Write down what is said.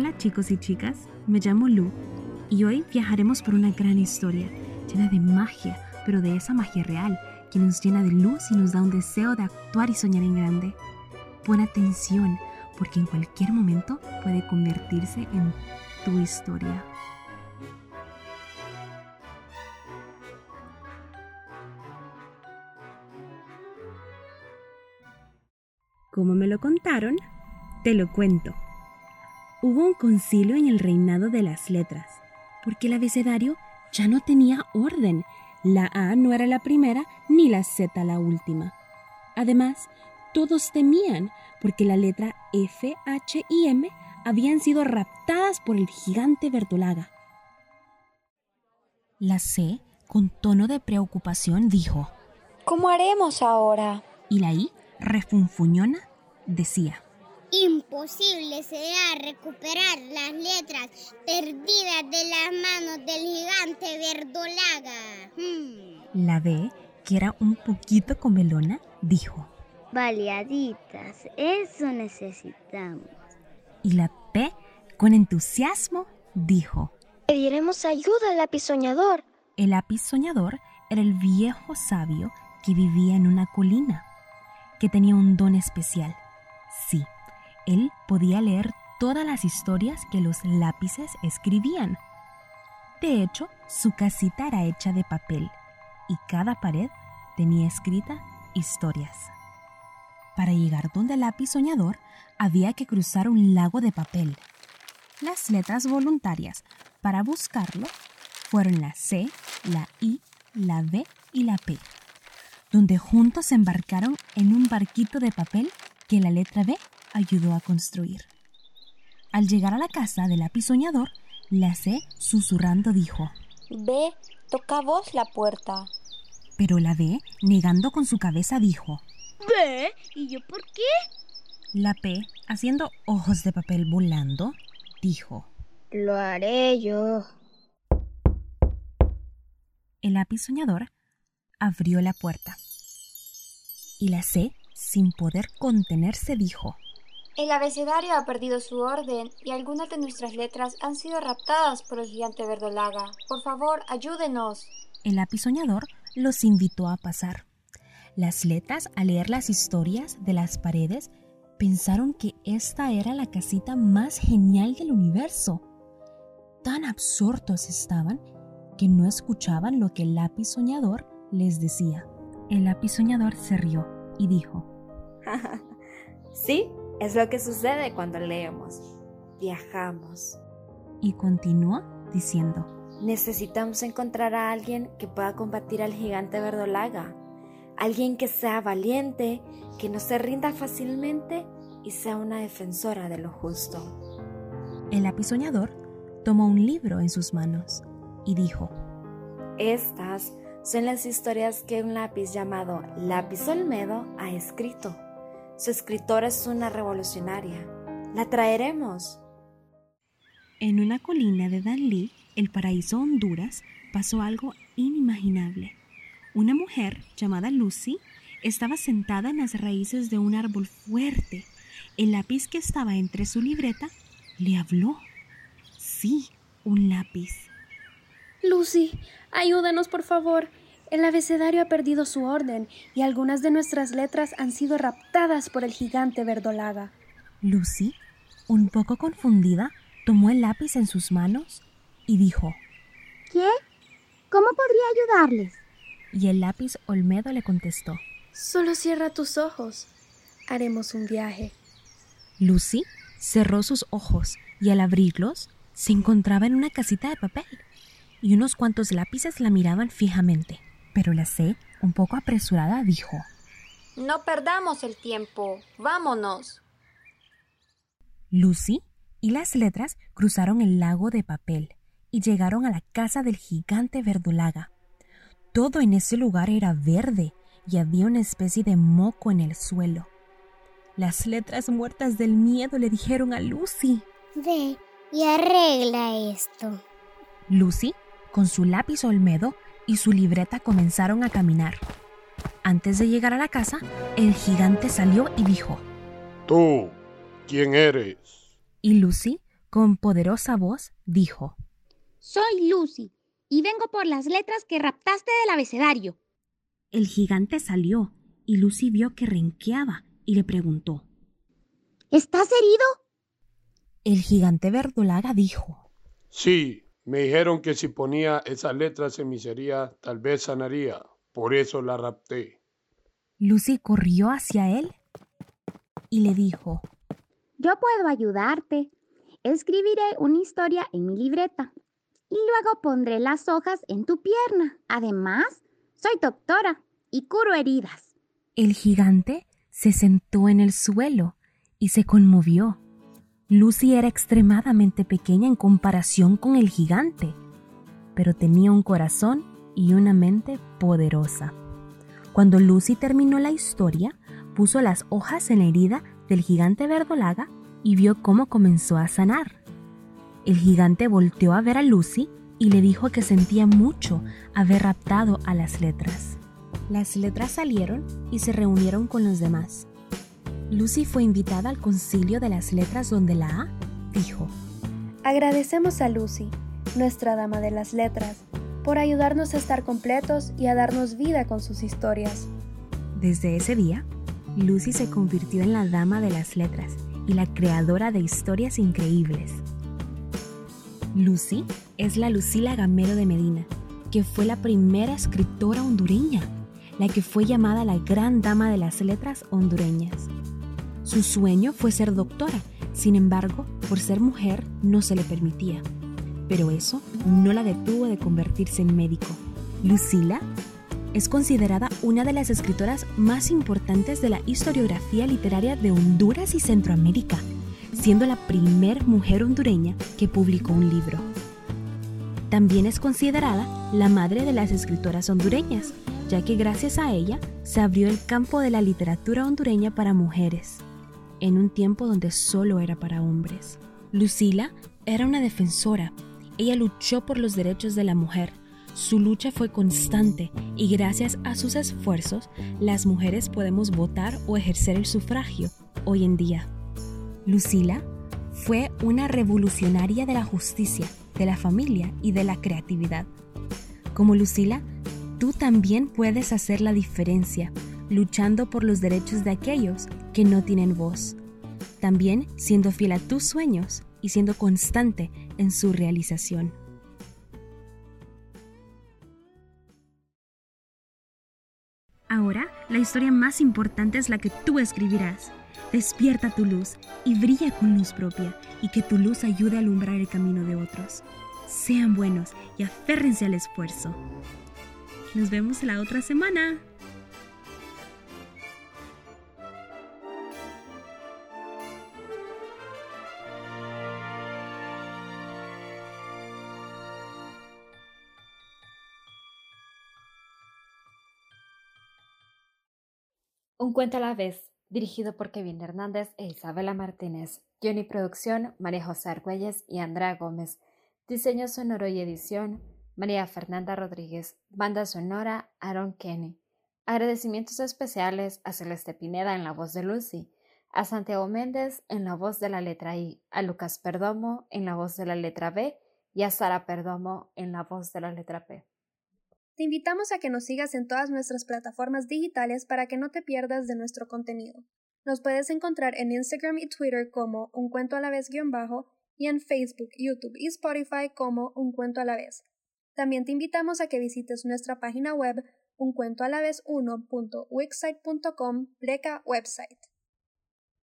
Hola chicos y chicas, me llamo Lu y hoy viajaremos por una gran historia llena de magia, pero de esa magia real que nos llena de luz y nos da un deseo de actuar y soñar en grande. Pon atención porque en cualquier momento puede convertirse en tu historia. Como me lo contaron, te lo cuento. Hubo un concilio en el reinado de las letras, porque el abecedario ya no tenía orden. La A no era la primera ni la Z la última. Además, todos temían porque la letra F, H y M habían sido raptadas por el gigante verdolaga. La C, con tono de preocupación, dijo, ¿Cómo haremos ahora? Y la I, refunfuñona, decía, Imposible será recuperar las letras perdidas de las manos del gigante verdolaga. Hmm. La B, que era un poquito comelona, dijo, Baleaditas, eso necesitamos. Y la P, con entusiasmo, dijo, Pediremos ayuda al lápiz soñador. El lápiz soñador era el viejo sabio que vivía en una colina, que tenía un don especial. Él podía leer todas las historias que los lápices escribían. De hecho, su casita era hecha de papel y cada pared tenía escrita historias. Para llegar donde el lápiz soñador había que cruzar un lago de papel. Las letras voluntarias para buscarlo fueron la C, la I, la B y la P, donde juntos embarcaron en un barquito de papel que la letra B ayudó a construir. Al llegar a la casa del lápiz soñador, la C, susurrando, dijo, B, toca vos la puerta. Pero la B, negando con su cabeza, dijo, ¿B? ¿Y yo por qué? La P, haciendo ojos de papel volando, dijo, Lo haré yo. El lápiz soñador abrió la puerta. Y la C, sin poder contenerse, dijo, El abecedario ha perdido su orden y algunas de nuestras letras han sido raptadas por el gigante verdolaga. Por favor, ayúdenos. El lápiz soñador los invitó a pasar. Las letras, al leer las historias de las paredes, pensaron que esta era la casita más genial del universo. Tan absortos estaban que no escuchaban lo que el lápiz soñador les decía. El lápiz soñador se rió y dijo, Sí, es lo que sucede cuando leemos. Viajamos. Y continuó diciendo, Necesitamos encontrar a alguien que pueda combatir al gigante verdolaga. Alguien que sea valiente, que no se rinda fácilmente y sea una defensora de lo justo. El lápiz soñador tomó un libro en sus manos y dijo, Estas son las historias que un lápiz llamado Lápiz Olmedo ha escrito. Su escritora es una revolucionaria. La traeremos. En una colina de Danlí, el paraíso Honduras, pasó algo inimaginable. Una mujer llamada Lucy estaba sentada en las raíces de un árbol fuerte. El lápiz que estaba entre su libreta le habló. Sí, un lápiz. Lucy, ayúdanos por favor. El abecedario ha perdido su orden y algunas de nuestras letras han sido raptadas por el gigante verdolaga. Lucy, un poco confundida, tomó el lápiz en sus manos y dijo, ¿Qué? ¿Cómo podría ayudarles? Y el lápiz Olmedo le contestó, Solo cierra tus ojos. Haremos un viaje. Lucy cerró sus ojos y al abrirlos se encontraba en una casita de papel y unos cuantos lápices la miraban fijamente. Pero la C, un poco apresurada, dijo, No perdamos el tiempo. Vámonos. Lucy y las letras cruzaron el lago de papel y llegaron a la casa del gigante verdolaga. Todo en ese lugar era verde y había una especie de moco en el suelo. Las letras muertas del miedo le dijeron a Lucy. Ve y arregla esto. Lucy, con su lápiz olmedo y su libreta, comenzaron a caminar. Antes de llegar a la casa, el gigante salió y dijo, Tú, ¿quién eres? Y Lucy, con poderosa voz, dijo, Soy Lucy y vengo por las letras que raptaste del abecedario. El gigante salió y Lucy vio que renqueaba y le preguntó, ¿Estás herido? El gigante verdolaga dijo, Sí, me dijeron que si ponía esas letras en mi sería, tal vez sanaría. Por eso la rapté. Lucy corrió hacia él y le dijo, Yo puedo ayudarte. Escribiré una historia en mi libreta y luego pondré las hojas en tu pierna. Además, soy doctora y curo heridas. El gigante se sentó en el suelo y se conmovió. Lucy era extremadamente pequeña en comparación con el gigante, pero tenía un corazón y una mente poderosa. Cuando Lucy terminó la historia, puso las hojas en la herida del gigante verdolaga y vio cómo comenzó a sanar. El gigante volteó a ver a Lucy y le dijo que sentía mucho haber raptado a las letras. Las letras salieron y se reunieron con los demás. Lucy fue invitada al concilio de las letras donde la A dijo, Agradecemos a Lucy, nuestra dama de las letras, por ayudarnos a estar completos y a darnos vida con sus historias. Desde ese día, Lucy se convirtió en la dama de las letras y la creadora de historias increíbles. Lucy es la Lucila Gamero de Medina, que fue la primera escritora hondureña, la que fue llamada la gran dama de las letras hondureñas. Su sueño fue ser doctora, sin embargo, por ser mujer no se le permitía. Pero eso no la detuvo de convertirse en médico. Lucila es considerada una de las escritoras más importantes de la historiografía literaria de Honduras y Centroamérica, siendo la primer mujer hondureña que publicó un libro. También es considerada la madre de las escritoras hondureñas, ya que gracias a ella se abrió el campo de la literatura hondureña para mujeres, en un tiempo donde solo era para hombres. Lucila era una defensora. Ella luchó por los derechos de la mujer. Su lucha fue constante y gracias a sus esfuerzos las mujeres podemos votar o ejercer el sufragio hoy en día. Lucila fue una revolucionaria de la justicia, de la familia y de la creatividad. Como Lucila, tú también puedes hacer la diferencia luchando por los derechos de aquellos que no tienen voz. También siendo fiel a tus sueños y siendo constante en su realización. Ahora, la historia más importante es la que tú escribirás. Despierta tu luz y brilla con luz propia y que tu luz ayude a alumbrar el camino de otros. Sean buenos y aférrense al esfuerzo. Nos vemos la otra semana. Un cuento a la vez, dirigido por Kevin Hernández e Isabela Martínez. Guión y producción, María José Argüelles y Andrea Gómez. Diseño sonoro y edición, María Fernanda Rodríguez. Banda sonora, Aaron Kenny. Agradecimientos especiales a Celeste Pineda en la voz de Lucy, a Santiago Méndez en la voz de la letra I, a Lucas Perdomo en la voz de la letra B y a Sara Perdomo en la voz de la letra P. Te invitamos a que nos sigas en todas nuestras plataformas digitales para que no te pierdas de nuestro contenido. Nos puedes encontrar en Instagram y Twitter como un cuento a la vez guion bajo y en Facebook, YouTube y Spotify como un cuento a la vez. También te invitamos a que visites nuestra página web uncuentoalavez1.wixsite.com pleca website.